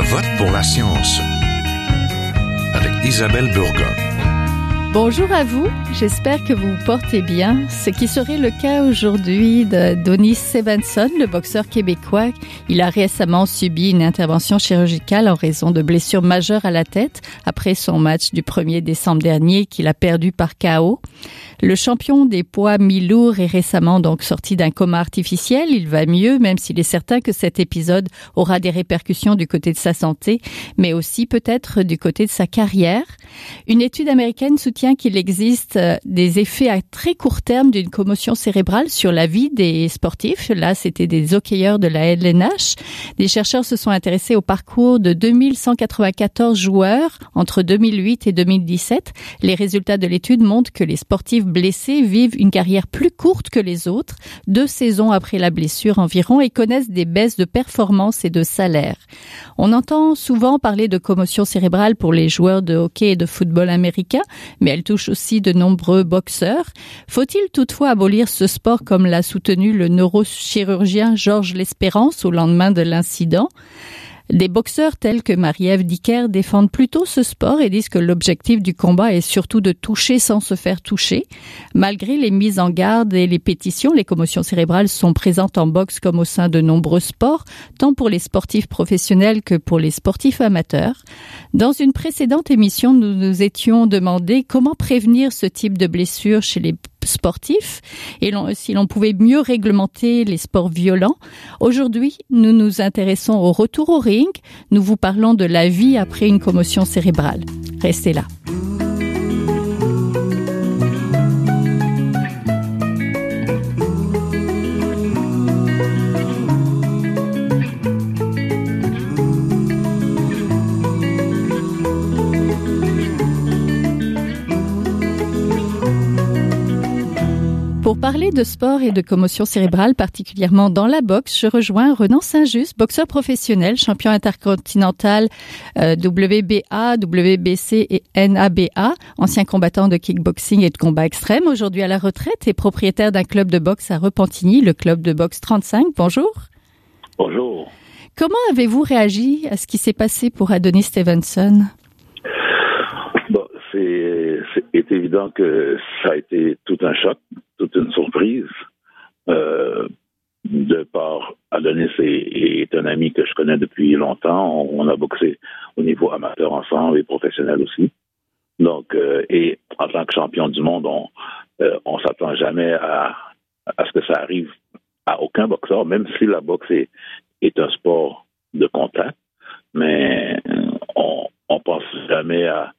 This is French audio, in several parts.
Je vote pour la science avec Isabelle Burgon. Bonjour à vous, j'espère que vous vous portez bien. Ce qui serait le cas aujourd'hui de Donis Stevenson, le boxeur québécois. Il a récemment subi une intervention chirurgicale en raison de blessures majeures à la tête après son match du 1er décembre dernier qu'il a perdu par KO. Le champion des poids mi-lourds est récemment donc sorti d'un coma artificiel. Il va mieux, même s'il est certain que cet épisode aura des répercussions du côté de sa santé, mais aussi peut-être du côté de sa carrière. Une étude américaine soutient qu'il existe euh, des effets à très court terme d'une commotion cérébrale sur la vie des sportifs. Là, c'était des hockeyeurs de la LNH. Des chercheurs se sont intéressés au parcours de 2194 joueurs entre 2008 et 2017. Les résultats de l'étude montrent que les sportifs blessés vivent une carrière plus courte que les autres, deux saisons après la blessure environ, et connaissent des baisses de performance et de salaire. On entend souvent parler de commotion cérébrale pour les joueurs de hockey et de football américain, mais elle touche aussi de nombreux boxeurs. Faut-il toutefois abolir ce sport comme l'a soutenu le neurochirurgien Georges L'Espérance au lendemain de l'incident? Des boxeurs tels que Marie-Ève Dicker défendent plutôt ce sport et disent que l'objectif du combat est surtout de toucher sans se faire toucher. Malgré les mises en garde et les pétitions, les commotions cérébrales sont présentes en boxe comme au sein de nombreux sports, tant pour les sportifs professionnels que pour les sportifs amateurs. Dans une précédente émission, nous nous étions demandé comment prévenir ce type de blessure chez les sportifs et si l'on pouvait mieux réglementer les sports violents. Aujourd'hui, nous nous intéressons au retour au ring. Nous vous parlons de la vie après une commotion cérébrale. Restez là. De sport et de commotion cérébrale, particulièrement dans la boxe, je rejoins Renan Saint-Just, boxeur professionnel, champion intercontinental euh, WBA, WBC et NABA, ancien combattant de kickboxing et de combat extrême, aujourd'hui à la retraite et propriétaire d'un club de boxe à Repentigny, le club de boxe 35. Bonjour. Bonjour. Comment avez-vous réagi à ce qui s'est passé pour Adonis Stevenson? Bon, c'est évident que ça a été tout un choc toute une surprise. Euh, de par Adonis est, est, un ami que je connais depuis longtemps. On, a boxé au niveau amateur ensemble et professionnel aussi. Donc, euh, et en tant que champion du monde, on euh, on s'attend jamais à, à ce que ça arrive à aucun boxeur, même si la boxe est, est un sport de contact. Mais on, on pense jamais à,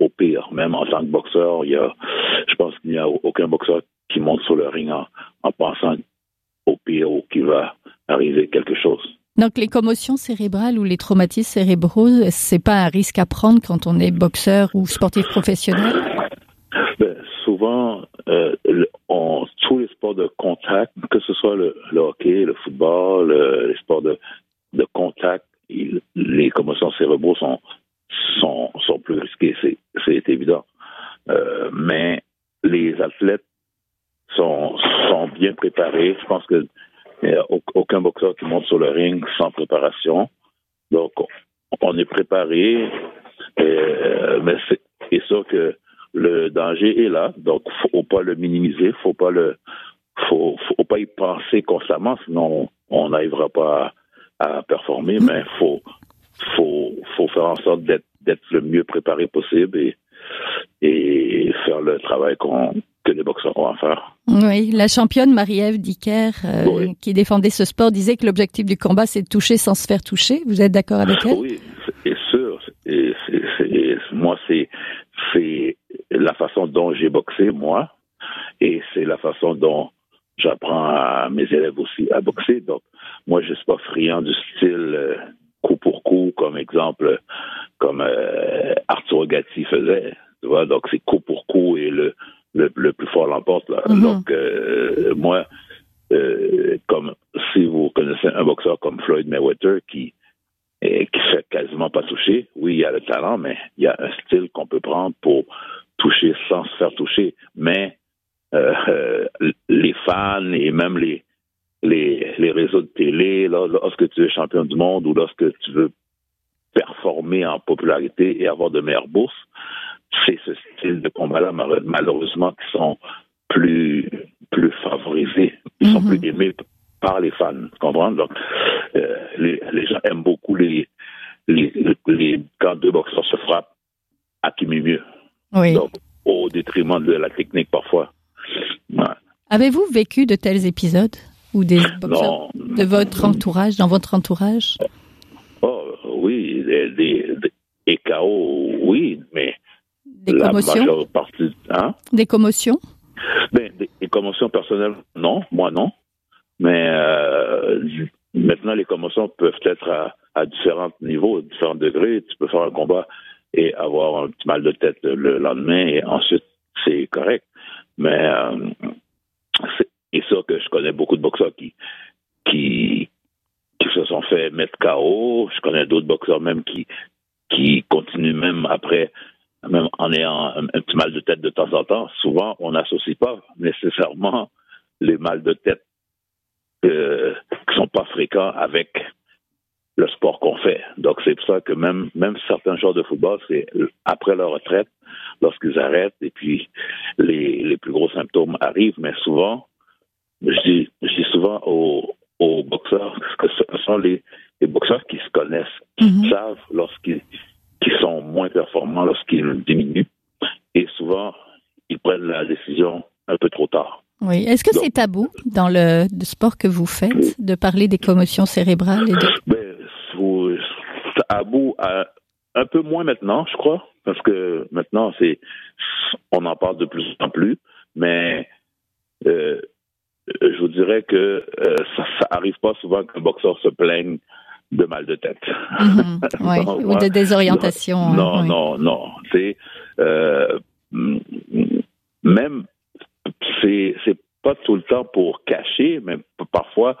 au pire. Même en tant que boxeur, il y a, je pense qu'il n'y a aucun boxeur qui monte sur le ring en, en pensant au pire ou qu'il va arriver quelque chose. Donc les commotions cérébrales ou les traumatismes cérébraux, c'est pas un risque à prendre quand on est boxeur ou sportif professionnel? Ben, Souvent, euh, on, tous les sports de contact, que ce soit le, le hockey, le football, le, les sports de, de contact, il, les commotions cérébraux sont, sont, sont plus risquées, c'est évident. Euh, mais les athlètes sont, bien préparés. Je pense que a aucun boxeur qui monte sur le ring sans préparation. Donc, on est préparé, euh, mais c'est sûr que le danger est là. Donc, faut pas le minimiser, faut pas le, faut, faut pas y penser constamment, sinon on n'arrivera pas à, à performer. Mais faut, faut, faut faire en sorte d'être d'être le mieux préparé possible et, et faire le travail qu'on que les boxeurs ont à faire. Oui, la championne Marie-Ève Dicker, euh, qui défendait ce sport, disait que l'objectif du combat, c'est de toucher sans se faire toucher. Vous êtes d'accord avec elle? Oui, c'est sûr. Et moi, c'est c'est la façon dont j'ai boxé, moi, et c'est la façon dont j'apprends à mes élèves aussi à boxer. Donc, moi, je suis pas friand du style euh, coup pour coup, comme exemple, comme euh, Arthur Gatti faisait. Tu vois, donc c'est coup pour coup et le le, le plus fort l'emporte. Là. Mm -hmm. Donc, euh, moi, euh, comme si vous connaissez un boxeur comme Floyd Mayweather qui qui fait quasiment pas toucher, oui, il y a le talent, mais il y a un style qu'on peut prendre pour toucher sans se faire toucher. Mais les fans et même les, les, les réseaux de télé, là, lorsque tu es champion du monde ou lorsque tu veux performer en popularité et avoir de meilleures bourses, c'est ce style de combat-là, malheureusement, qui sont plus, plus favorisés, qui sont plus aimés par les fans. Tu comprends? Donc, euh, les, les, gens aiment beaucoup les, les, les, quand deux boxeurs se frappent à qui mieux. Oui. Donc, au détriment de la technique parfois. Ouais. Avez-vous vécu de tels épisodes ou des boxeurs de votre entourage, dans votre entourage? Oh, oui, des, des, des KO, oui, mais des commotions? Partie, hein? Des commotions? Ben, des, des, commotions personnelles, non, moi non. Mais euh, maintenant, les commotions peuvent être à, à différents niveaux, à différents degrés. Tu peux faire un combat et avoir un petit mal de tête le lendemain et ensuite c'est correct. Mais euh, c'est ça que je connais beaucoup de boxeurs qui, qui, qui se sont fait mettre KO. Je connais d'autres boxeurs même qui, qui continuent même après, même en ayant un, petit mal de tête de temps en temps. Souvent, on n'associe pas nécessairement les mal de tête euh, qui sont pas fréquents avec le sport qu'on fait. Donc c'est pour ça que même même certains joueurs de football, c'est après leur retraite, lorsqu'ils arrêtent et puis les, les plus gros symptômes arrivent, mais souvent, je dis, je dis souvent aux, aux boxeurs que ce sont les, les boxeurs qui se connaissent, qui mm-hmm. savent lorsqu'ils qui sont moins performants lorsqu'ils diminuent et souvent ils prennent la décision un peu trop tard. Oui. Est-ce que c'est tabou dans le, le, sport que vous faites de parler des commotions cérébrales et de... Ben, tabou à, un peu moins maintenant, je crois, parce que maintenant c'est on en parle de plus en plus, mais euh, je vous dirais que euh, ça, ça arrive pas souvent qu'un boxeur se plaigne de mal de tête. Mm -hmm. non, ou de désorientation. Non, oui. non, non. C'est euh, même c'est c'est pas tout le temps pour cacher, mais parfois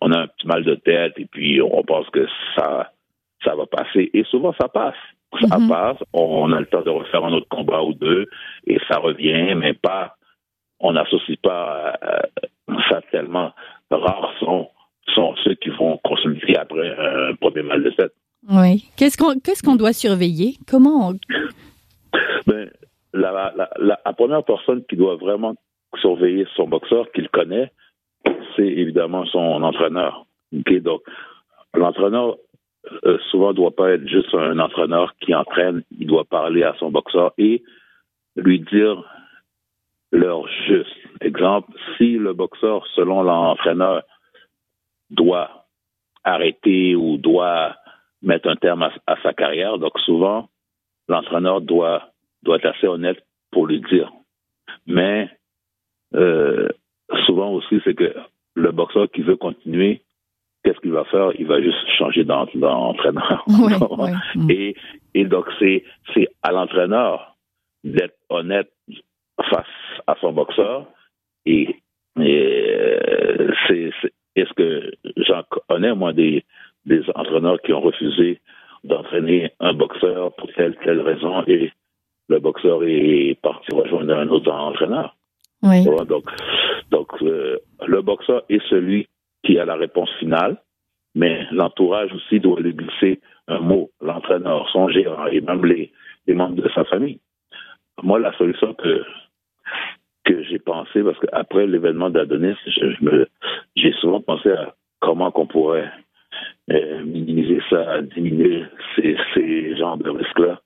on a un petit mal de tête et puis on pense que ça ça va passer et souvent ça passe. Ça mm -hmm. passe, on a le temps de refaire un autre combat ou deux et ça revient, mais pas on n'associe pas euh, ça tellement. Rares sont, sont ceux qui vont consulter après un premier mal de tête. Oui. Qu'est-ce qu'on qu'est-ce qu'on doit surveiller? Comment on... ben, la, la, la, la, première personne qui doit vraiment surveiller son boxeur, qu'il connaît, c'est évidemment son entraîneur. Okay? Donc, l'entraîneur euh, souvent ne doit pas être juste un entraîneur qui entraîne, il doit parler à son boxeur et lui dire leur juste. Exemple, si le boxeur, selon l'entraîneur, doit arrêter ou doit mettre un terme à, à sa carrière, donc souvent, l'entraîneur doit, doit être assez honnête pour lui dire. Mais euh, souvent aussi, c'est que le boxeur qui veut continuer, qu'est-ce qu'il va faire? Il va juste changer d'entraîneur. Oui, oui. Et, et donc, c'est à l'entraîneur d'être honnête face à son boxeur. Et, et c'est est-ce que j'en connais, moi, des, des entraîneurs qui ont refusé d'entraîner un boxeur pour telle, telle raison et le boxeur est parti rejoindre un autre entraîneur? Oui. Donc, donc euh, le boxeur est celui qui a la réponse finale, mais l'entourage aussi doit lui glisser un mot, l'entraîneur, son gérant et même les, les membres de sa famille. Moi, la solution que que j'ai pensé, parce qu'après l'événement d'Adonis, j'ai souvent pensé à comment qu'on pourrait euh, minimiser ça, diminuer ces, ces genres de risques-là.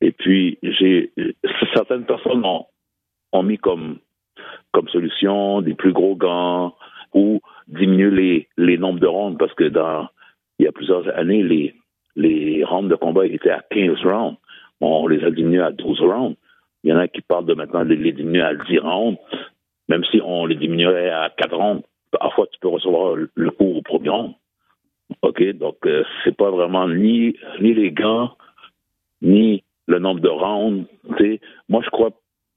Et puis, j'ai certaines personnes ont, ont mis comme comme solution des plus gros gants ou diminuer les, les nombres de rondes parce que dans il y a plusieurs années, les, les rounds de combat étaient à 15 rounds. On les a diminués à 12 rounds. Il y en a qui parlent de maintenant de les diminuer à 10 rounds, même si on les diminuerait à 4 rounds. Parfois, tu peux recevoir le coup au premier round. OK? Donc, euh, c'est pas vraiment ni, ni les gants, ni le nombre de rounds. T'sais. Moi, je crois,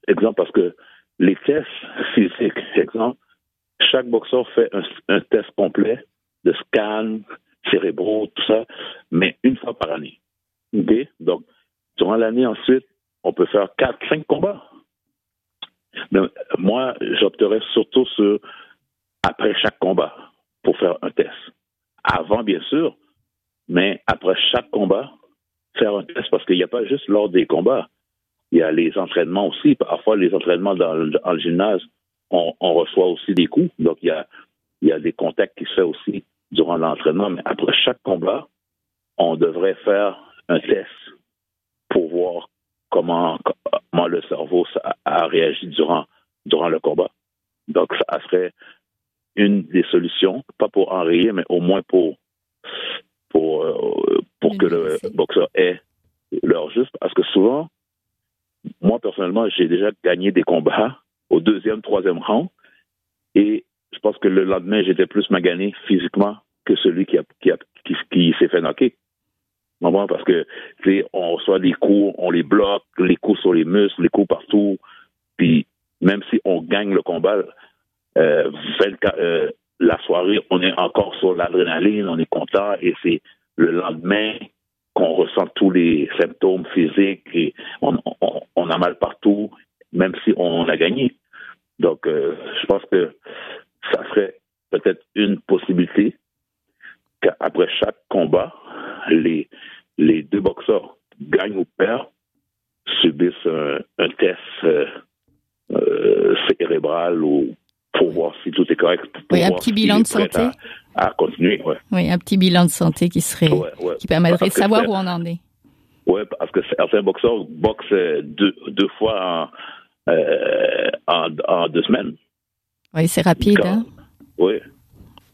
exemple, parce que les tests physiques, exemple, chaque boxeur fait un, un, test complet de scan cérébraux, tout ça, mais une fois par année. Okay? Donc, durant l'année ensuite, on peut faire quatre, cinq combats. Mais moi, j'opterais surtout sur après chaque combat pour faire un test. Avant, bien sûr, mais après chaque combat, faire un test parce qu'il n'y a pas juste lors des combats. Il y a les entraînements aussi. Parfois, les entraînements dans le, gymnase, on, reçoit aussi des coups. Donc, il y a, il y a des contacts qui se font aussi durant l'entraînement. Mais après chaque combat, on devrait faire un test pour voir comment, comment le cerveau a, réagi durant, durant le combat. Donc, ça serait une des solutions, pas pour enrayer, mais au moins pour, pour, euh, pour que le boxeur ait leur juste. Parce que souvent, moi, personnellement, j'ai déjà gagné des combats au deuxième, troisième round. Et je pense que le lendemain, j'étais plus magané physiquement que celui qui, a, qui, qui, s'est fait knocker. Parce que, on reçoit des coups, on les bloque, les coups sur les muscles, les coups partout. Puis, même si on gagne le combat, euh, euh, la soirée, on est encore sur l'adrénaline, on est content et c'est le lendemain qu'on ressent tous les symptômes physiques et on, a mal partout, même si on a gagné. Donc, euh, je pense que ça serait peut-être une possibilité qu'après chaque combat, les, les deux boxeurs gagnent ou perdent, subissent un, test cérébral ou pour voir si tout est correct. oui, un petit bilan de santé. À, continuer, ouais. Oui, un petit bilan de santé qui serait, qui permettrait de savoir où on en est. Oui, parce que certains boxeurs boxent deux, deux fois en, euh, en, deux semaines. Oui, c'est rapide. Hein? Oui.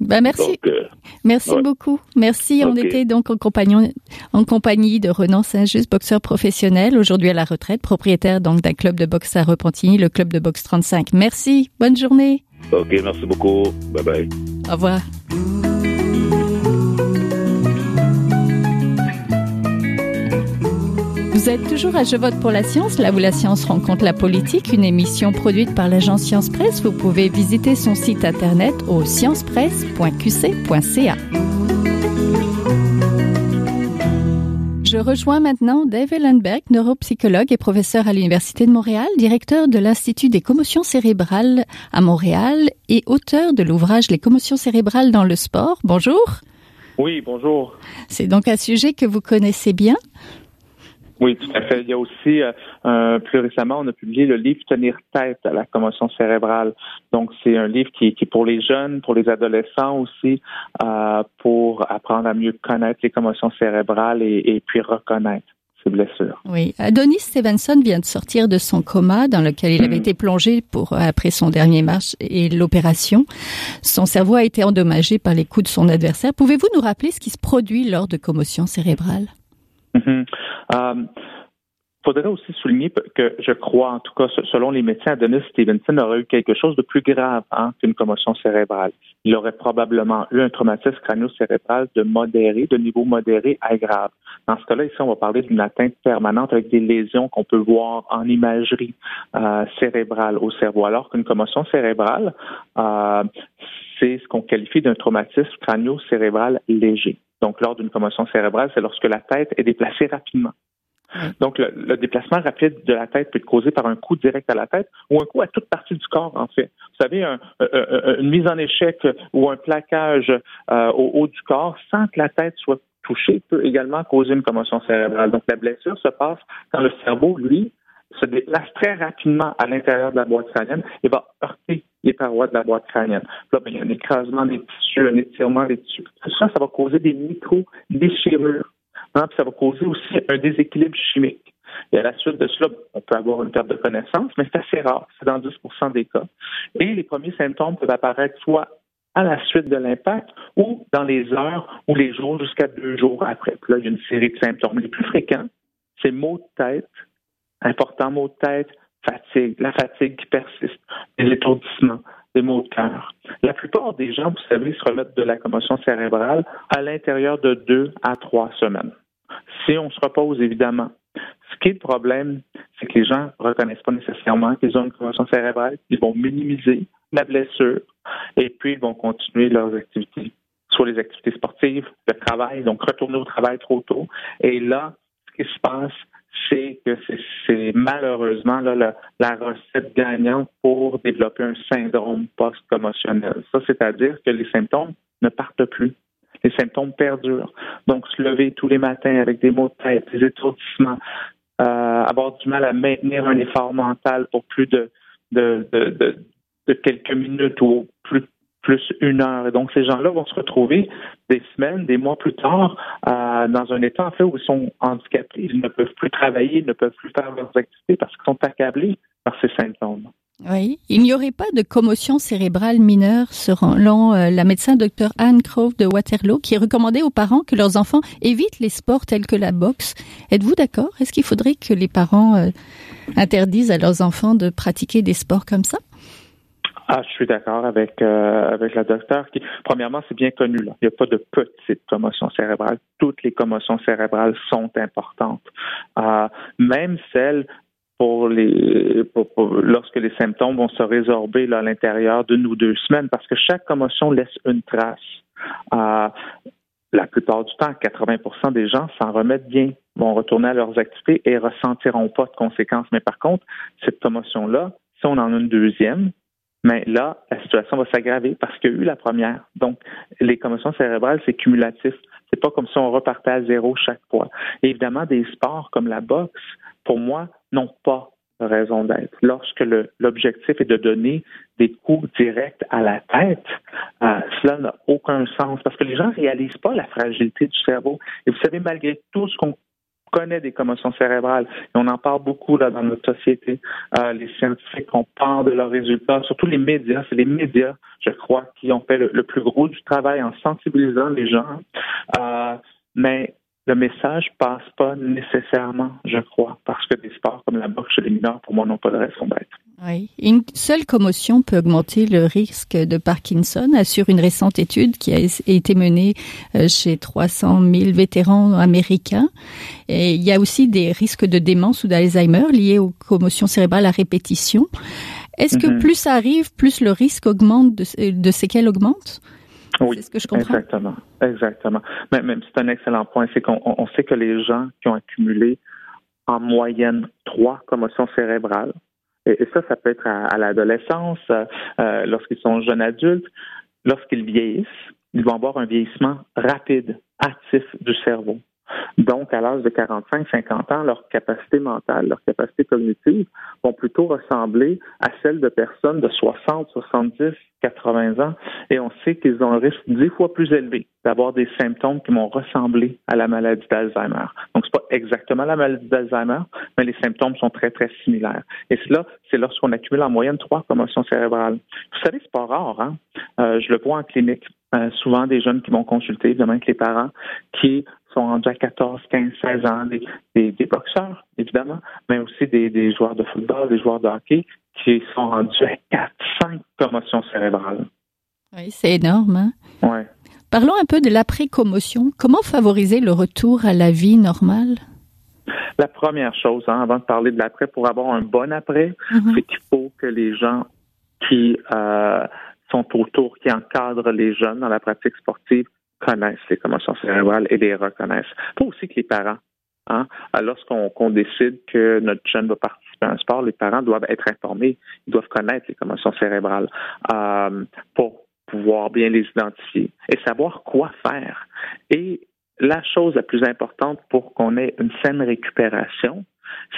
Ben merci. Euh, merci beaucoup. Merci. On était donc en, compagnon, en compagnie de Renan Saint-Just, boxeur professionnel, aujourd'hui à la retraite, propriétaire donc d'un club de boxe à Repentigny, le club de boxe 35. Merci. Bonne journée. OK, merci beaucoup. Bye bye. Au revoir. Vous êtes toujours à Je vote pour la science, là où la science rencontre la politique, une émission produite par l'agence Science Presse. Vous pouvez visiter son site internet au sciencepresse.qc.ca. Je rejoins maintenant Dave Ellenberg, neuropsychologue et professeur à l'Université de Montréal, directeur de l'Institut des commotions cérébrales à Montréal et auteur de l'ouvrage Les commotions cérébrales dans le sport. Bonjour. Oui, bonjour. C'est donc un sujet que vous connaissez bien. Oui, tout à fait. Il y a aussi, euh, plus récemment, on a publié le livre Tenir tête à la commotion cérébrale. Donc, c'est un livre qui, qui, est pour les jeunes, pour les adolescents aussi, euh, pour apprendre à mieux connaître les commotions cérébrales et, et puis reconnaître ces blessures. Oui, Adonis Stevenson vient de sortir de son coma dans lequel il avait mm. été plongé pour après son dernier marche et l'opération. Son cerveau a été endommagé par les coups de son adversaire. Pouvez-vous nous rappeler ce qui se produit lors de commotions cérébrales? Il euh, faudrait aussi souligner que je crois, en tout cas, selon les médecins, Adonis Stevenson aurait eu quelque chose de plus grave hein, qu'une commotion cérébrale. Il aurait probablement eu un traumatisme crânio-cérébral de modéré, de niveau modéré à grave. Dans ce cas-là, ici, on va parler d'une atteinte permanente avec des lésions qu'on peut voir en imagerie euh, cérébrale au cerveau, alors qu'une commotion cérébrale, euh, c'est ce qu'on qualifie d'un traumatisme crânio-cérébral léger. Donc, lors d'une commotion cérébrale, c'est lorsque la tête est déplacée rapidement. Donc, le, déplacement rapide de la tête peut être causé par un coup direct à la tête ou un coup à toute partie du corps, en fait. Vous savez, une mise en échec ou un plaquage euh, au haut du corps sans que la tête soit touchée peut également causer une commotion cérébrale. Donc, la blessure se passe quand le cerveau, lui, se déplace très rapidement à l'intérieur de la boîte crânienne et va heurter les parois de la boîte crânienne. Là, ben, il y a un écrasement des tissus, un étirement des tissus. Ça, ça va causer des micro-déchirures. Hein, puis ça va causer aussi un déséquilibre chimique. Et à la suite de cela, on peut avoir une perte de connaissance, mais c'est assez rare. C'est dans 10 des cas. Et les premiers symptômes peuvent apparaître soit à la suite de l'impact ou dans les heures ou les jours jusqu'à deux jours après. Puis là, il y a une série de symptômes. Les plus fréquents, c'est maux de tête, important maux de tête, fatigue, la fatigue qui persiste, des étourdissements, des maux de cœur. La plupart des gens, vous savez, se remettent de la commotion cérébrale à l'intérieur de deux à trois semaines. Si on se repose, évidemment. Ce qui est le problème, c'est que les gens ne reconnaissent pas nécessairement qu'ils ont une commotion cérébrale. Ils vont minimiser la blessure et puis ils vont continuer leurs activités, soit les activités sportives, le travail, donc retourner au travail trop tôt. Et là, ce qui se passe, c'est que c'est malheureusement la, recette gagnante pour développer un syndrome post-commotionnel. Ça, c'est-à-dire que les symptômes ne partent plus. Les symptômes perdurent. Donc, se lever tous les matins avec des maux de tête, des étourdissements, euh, avoir du mal à maintenir un effort mental pour plus de, de, de, de, quelques minutes ou plus plus une heure. Et donc, ces gens-là vont se retrouver des semaines, des mois plus tard, euh, dans un état, en fait, où ils sont handicapés. Ils ne peuvent plus travailler, ils ne peuvent plus faire leurs activités parce qu'ils sont accablés par ces symptômes. Oui, il n'y aurait pas de commotion cérébrale mineure selon euh, la médecin Dr Anne Crowe de Waterloo qui recommandait aux parents que leurs enfants évitent les sports tels que la boxe. Êtes-vous d'accord? Est-ce qu'il faudrait que les parents euh, interdisent à leurs enfants de pratiquer des sports comme ça? Ah, je suis d'accord avec euh, avec la docteure. Qui, premièrement, c'est bien connu. Là. Il n'y a pas de petite commotion cérébrale. Toutes les commotions cérébrales sont importantes. Euh, même celles pour les lorsque les symptômes vont se résorber là, à l'intérieur d'une ou deux semaines, parce que chaque commotion laisse une trace. Euh, la plupart du temps, 80% des gens s'en remettent bien, vont retourner à leurs activités et ressentiront pas de conséquences. Mais par contre, cette commotion-là, si on en a une deuxième, mais là, la situation va s'aggraver parce qu'il y a eu la première. Donc, les commotions cérébrales, c'est cumulatif. C'est pas comme si on repartait à zéro chaque fois. évidemment, des sports comme la boxe, pour moi, n'ont pas raison d'être. Lorsque l'objectif est de donner des coups directs à la tête, euh, cela n'a aucun sens parce que les gens ne réalisent pas la fragilité du cerveau. Et vous savez, malgré tout ce qu'on connaît des commotions cérébrales. Et on en parle beaucoup là dans notre société. Euh, les scientifiques, on parle de leurs résultats, surtout les médias. C'est les médias, je crois, qui ont fait le, plus gros du travail en sensibilisant les gens. Euh, mais le message passe pas nécessairement, je crois, parce que des sports comme la boxe chez les mineurs, pour moi, n'ont pas de raison d'être. Oui. Une seule commotion peut augmenter le risque de Parkinson, assure une récente étude qui a été menée euh, chez 300 000 vétérans américains. Et il y a aussi des risques de démence ou d'Alzheimer liés aux commotions cérébrales à répétition. Est-ce que mm-hmm. plus ça arrive, plus le risque augmente de, de séquelles augmente? Oui, c'est ce que je comprends. Exactement, exactement. Mais même c'est un excellent point, c'est qu'on sait que les gens qui ont accumulé en moyenne trois commotions cérébrales, et, ça, ça peut être à, l'adolescence, euh, lorsqu'ils sont jeunes adultes, lorsqu'ils vieillissent, ils vont avoir un vieillissement rapide, actif du cerveau. Donc, à l'âge de 45-50 ans, leur capacité mentale, leur capacité cognitive vont plutôt ressembler à celle de personnes de 60, 70, 80 ans. Et on sait qu'ils ont un risque dix fois plus élevé d'avoir des symptômes qui vont ressembler à la maladie d'Alzheimer. Donc, c'est pas exactement la maladie d'Alzheimer, mais les symptômes sont très, très similaires. Et cela, c'est lorsqu'on accumule en moyenne trois commotions cérébrales. Vous savez, c'est pas rare, hein? Euh, je le vois en clinique. Euh, souvent des jeunes qui vont consulter, évidemment, avec les parents, qui sont rendus à 14, 15, 16 ans, des, des, boxeurs, évidemment, mais aussi des, des, joueurs de football, des joueurs de hockey, qui sont rendus à 4, 5 commotions cérébrales. Oui, c'est énorme. Hein? Ouais. Parlons un peu de l'après-commotion. Comment favoriser le retour à la vie normale? La première chose, hein, avant de parler de l'après, pour avoir un bon après, mm-hmm. c'est qu'il faut que les gens qui euh, sont autour, qui encadrent les jeunes dans la pratique sportive, connaissent les commotions cérébrales et les reconnaissent. Il faut aussi que les parents, hein, lorsqu'on décide que notre jeune va participer à un sport, les parents doivent être informés, ils doivent connaître les commotions cérébrales euh, pour pouvoir bien les identifier et savoir quoi faire. Et la chose la plus importante pour qu'on ait une saine récupération,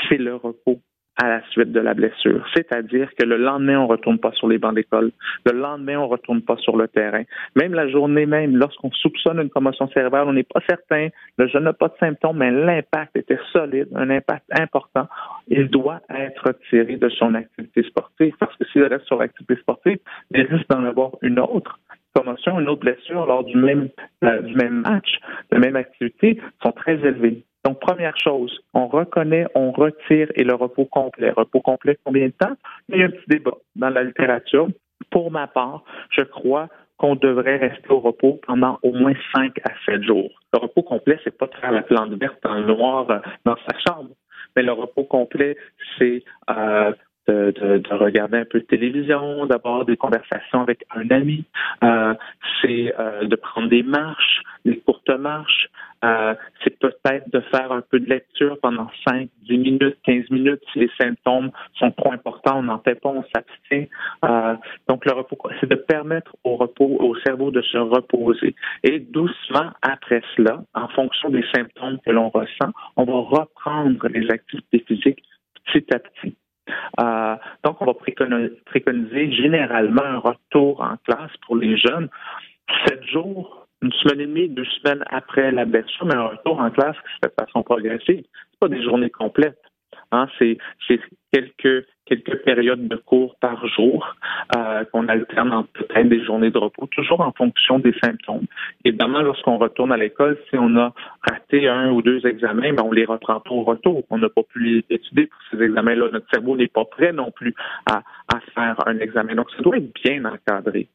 c'est le repos à la suite de la blessure. C'est-à-dire que le lendemain, on ne retourne pas sur les bancs d'école. Le lendemain, on ne retourne pas sur le terrain. Même la journée même, lorsqu'on soupçonne une commotion cérébrale, on n'est pas certain, le jeune n'a pas de symptômes, mais l'impact était solide, un impact important. Il doit être retiré de son activité sportive parce que s'il reste sur l'activité sportive, il risque d'en avoir une autre commotion, une autre blessure lors du même, euh, du même match, de même activité, sont très élevés. Donc, première chose, on reconnaît, on retire et le repos complet. Repos complet, combien de temps? Il y a un petit débat dans la littérature. Pour ma part, je crois qu'on devrait rester au repos pendant au moins 5 à 7 jours. Le repos complet, c'est pas de faire la plante verte le noir euh, dans sa chambre, mais le repos complet, c'est euh, de, regarder un peu de télévision, d'avoir des conversations avec un ami, euh, c'est de prendre des marches, des courtes marches, Euh, c'est peut-être de faire un peu de lecture pendant 5, 10 minutes, 15 minutes. Si les symptômes sont trop importants, on n'en fait pas, on s'abstient. Euh, donc, le repos, c'est de permettre au repos, au cerveau de se reposer. Et doucement, après cela, en fonction des symptômes que l'on ressent, on va reprendre les activités physiques petit à petit. Euh, donc, on va préconiser généralement un retour en classe pour les jeunes sept jours, une semaine et demie, deux semaines après la blessure, mais un retour en classe qui se fait de façon progressive. C'est pas des journées complètes. Hein, c'est quelques quelques périodes de cours par jour euh, qu'on alterne entre peut-être des journées de repos, toujours en fonction des symptômes. Évidemment, lorsqu'on retourne à l'école, si on a raté un ou deux examens, ben, on les reprend pas au retour. On n'a pas pu les étudier pour ces examens-là. Notre cerveau n'est pas prêt non plus à, à, faire un examen. Donc, ça doit être bien encadré.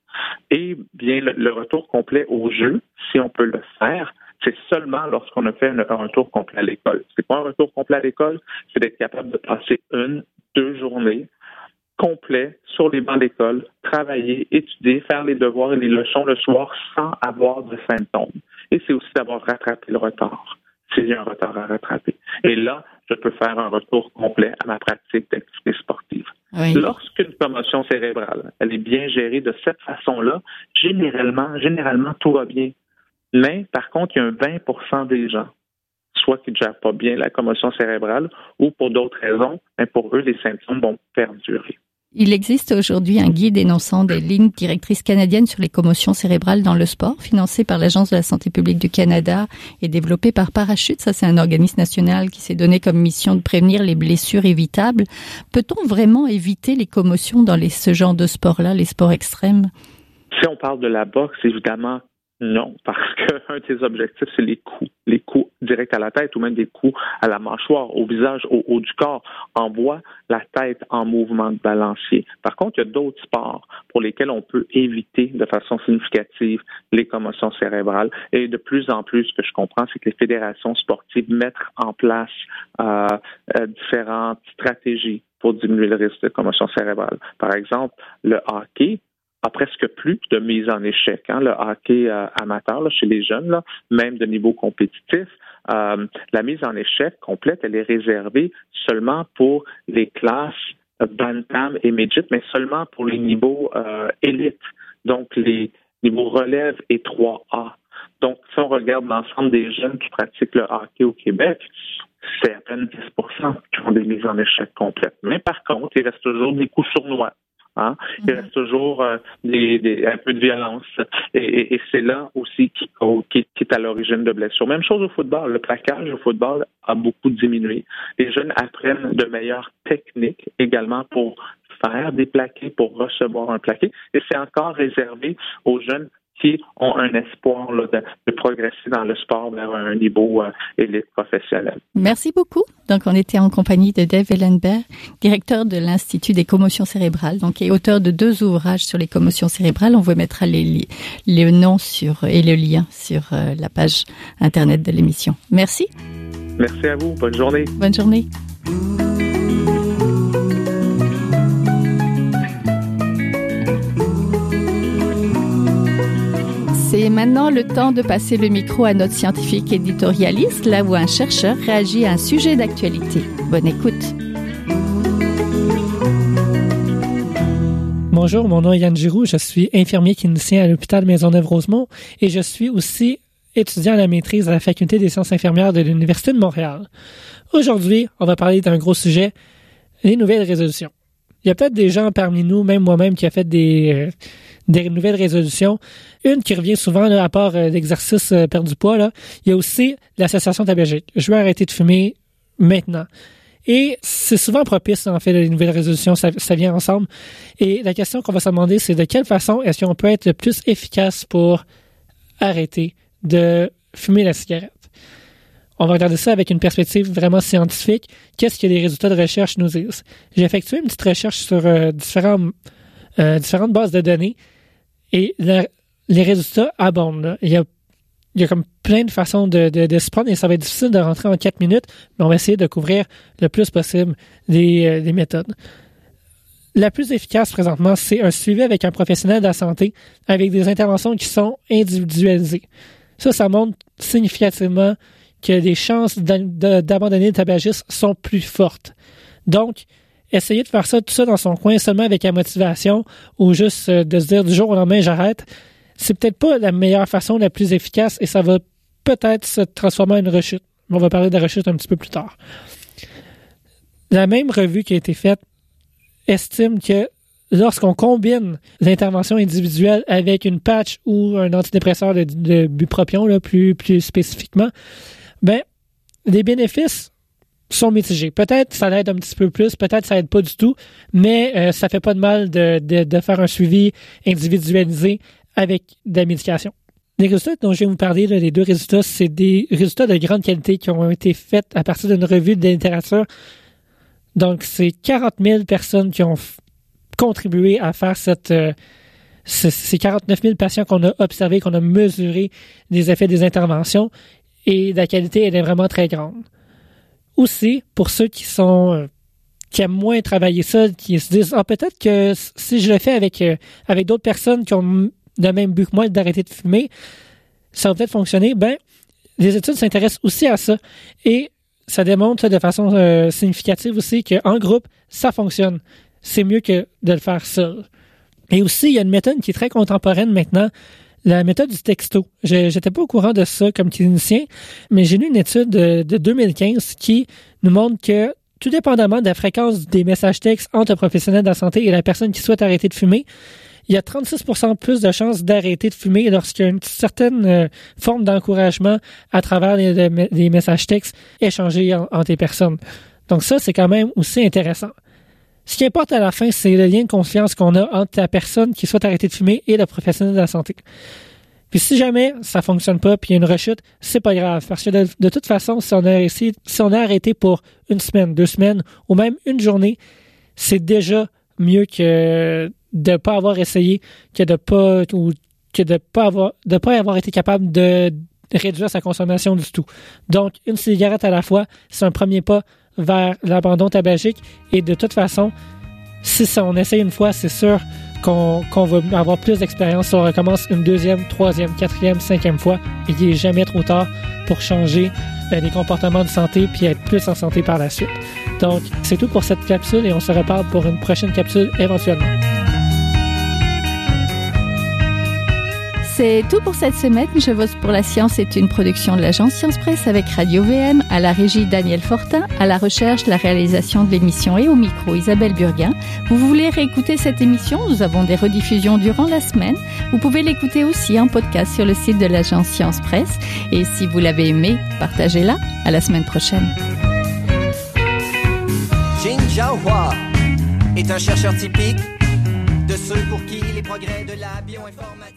Et bien, le retour complet au jeu, si on peut le faire, c'est seulement lorsqu'on a fait un, retour complet à l'école. C'est pas un retour complet à l'école, c'est d'être capable de passer une, deux journées complets sur les bancs d'école, travailler, étudier, faire les devoirs et les leçons le soir sans avoir de symptômes. Et c'est aussi d'avoir rattrapé le retard, s'il y a un retard à rattraper. Et là, je peux faire un retour complet à ma pratique d'activité sportive. Lorsqu'une commotion cérébrale, elle est bien gérée de cette façon-là, généralement, généralement, tout va bien. Mais par contre, il y a un 20 des gens, soit qui ne gèrent pas bien la commotion cérébrale ou pour d'autres raisons, mais pour eux, les symptômes vont perdurer. Il existe aujourd'hui un guide énonçant des lignes directrices canadiennes sur les commotions cérébrales dans le sport, financé par l'Agence de la santé publique du Canada et développé par Parachute. Ça, c'est un organisme national qui s'est donné comme mission de prévenir les blessures évitables. Peut-on vraiment éviter les commotions dans les, ce genre de sport-là, les sports extrêmes? Si on parle de la boxe, évidemment, non, parce qu'un des objectifs, c'est les coups, les coups directs à la tête ou même des coups à la mâchoire, au visage, au haut du corps. Envoie la tête en mouvement de balancier. Par contre, il y a d'autres sports pour lesquels on peut éviter de façon significative les commotions cérébrales. Et de plus en plus, ce que je comprends, c'est que les fédérations sportives mettent en place euh, euh, différentes stratégies pour diminuer le risque de commotion cérébrale. Par exemple, le hockey, a presque plus de mise en échec. Hein, le hockey euh, amateur chez les jeunes, là, même de niveau compétitif, euh, la mise en échec complète, elle est réservée seulement pour les classes bantam et midget, mais seulement pour les niveaux euh, élites, donc les niveaux relève et 3A. Donc, si on regarde l'ensemble des jeunes qui pratiquent le hockey au Québec, c'est à peine 10% qui ont des mises en échec complètes. Mais par contre, il reste toujours des coups sournois. Hein? Il reste toujours euh, des, un peu de violence. Et, c'est là aussi qui, qui, est à l'origine de blessures. Même chose au football. Le plaquage au football a beaucoup diminué. Les jeunes apprennent de meilleures techniques également pour faire des plaqués, pour recevoir un plaqué. Et c'est encore réservé aux jeunes qui ont un espoir de, progresser dans le sport vers un niveau euh, élite professionnel. Merci beaucoup. Donc, on était en compagnie de Dave Ellenberg, directeur de l'Institut des commotions cérébrales, donc et auteur de deux ouvrages sur les commotions cérébrales. On vous mettra les, les noms sur et le lien sur euh, la page internet de l'émission. Merci. Merci à vous. Bonne journée. Bonne journée. C'est maintenant le temps de passer le micro à notre scientifique éditorialiste, là où un chercheur réagit à un sujet d'actualité. Bonne écoute. Bonjour, mon nom est Yann Giroux, je suis infirmier clinicien à l'hôpital Maisonneuve-Rosemont et je suis aussi étudiant à la maîtrise à la faculté des sciences infirmières de l'Université de Montréal. Aujourd'hui, on va parler d'un gros sujet, les nouvelles résolutions. Il y a peut-être des gens parmi nous, même moi-même, qui a fait des, euh, des nouvelles résolutions. Une qui revient souvent, à part euh, l'exercice euh, perdre du poids, il y a aussi l'association tabagique. Je veux arrêter de fumer maintenant. Et c'est souvent propice, en fait, les nouvelles résolutions, ça, vient ensemble. Et la question qu'on va se demander, c'est de quelle façon est-ce qu'on peut être le plus efficace pour arrêter de fumer la cigarette? On va regarder ça avec une perspective vraiment scientifique. Qu'est-ce que les résultats de recherche nous disent? J'ai effectué une petite recherche sur euh, différentes bases de données et les résultats abondent. Il y a comme plein de façons de, se prendre et ça va être difficile de rentrer en quatre minutes, mais on va essayer de couvrir le plus possible euh, des méthodes. La plus efficace présentement, c'est un suivi avec un professionnel de la santé avec des interventions qui sont individualisées. Ça, ça montre significativement que les chances d'abandonner le tabagisme sont plus fortes. Donc, essayer de faire ça tout ça dans son coin seulement avec la motivation ou juste euh, de se dire du jour au lendemain j'arrête, c'est peut-être pas la meilleure façon, la plus efficace et ça va peut-être se transformer en une rechute. On va parler de la rechute un petit peu plus tard. La même revue qui a été faite estime que lorsqu'on combine l'intervention individuelle avec une patch ou un antidépresseur de, de bupropion, là, plus, plus spécifiquement, ben, les bénéfices sont mitigés. Peut-être ça aide un petit peu plus, peut-être ça aide pas du tout, mais euh, ça fait pas de mal de, de, de, faire un suivi individualisé avec de la médication. Les résultats dont je vais vous parler, les deux résultats, c'est des résultats de grande qualité qui ont été faits à partir d'une revue de littérature. Donc, c'est 40 000 personnes qui ont contribué à faire cette... Euh, ces 49 000 patients qu'on a observés, qu'on a mesurés des effets des interventions, et la qualité, elle est vraiment très grande aussi, pour ceux qui sont euh, qui aiment moins travailler ça, qui se disent ah peut-être que si je le fais avec euh, avec d'autres personnes qui ont le même but que moi d'arrêter de fumer, ça va peut-être fonctionner. Ben les études s'intéressent aussi à ça et ça démontre de façon euh, significative aussi qu'en groupe ça fonctionne. C'est mieux que de le faire seul. Et aussi il y a une méthode qui est très contemporaine maintenant la méthode du texto. J'étais pas au courant de ça comme clinicien, mais j'ai lu une étude de, 2015 qui nous montre que tout dépendamment de la fréquence des messages textes entre un professionnel de la santé et la personne qui souhaite arrêter de fumer, il y a 36% plus de chances d'arrêter de fumer lorsqu'il y a une certaine euh, forme d'encouragement à travers les, messages textes échangés entre les personnes. Donc ça, c'est quand même aussi intéressant. Ce qui importe à la fin, c'est le lien de confiance qu'on a entre la personne qui souhaite arrêter de fumer et le professionnel de la santé. Puis si jamais ça fonctionne pas, puis il y a une rechute, c'est pas grave, parce que de, toute façon, si on a si on a arrêté pour une semaine, deux semaines, ou même une journée, c'est déjà mieux que de pas avoir essayé, que de pas ou que de pas avoir de pas avoir été capable de réduire sa consommation du tout. Donc, une cigarette à la fois, c'est un premier pas vers l'abandon tabagique. Et de toute façon, si ça, on essaye une fois, c'est sûr qu'on va avoir plus d'expérience. Si on recommence une deuxième, troisième, quatrième, cinquième fois, il n'est jamais trop tard pour changer euh, les comportements de santé puis être plus en santé par la suite. Donc, c'est tout pour cette capsule et on se reparle pour une prochaine capsule éventuellement. C'est tout pour cette semaine. Je vote pour la science est une production de l'agence Science Presse avec Radio VM, à la régie Daniel Fortin, à la recherche, la réalisation de l'émission et au micro Isabelle Burguin. Vous voulez réécouter cette émission? Nous avons des rediffusions durant la semaine. Vous pouvez l'écouter aussi en podcast sur le site de l'agence Science Presse. Et si vous l'avez aimé, partagez-la. À la semaine prochaine. Est un chercheur typique de ceux pour qui les progrès de la bioinformation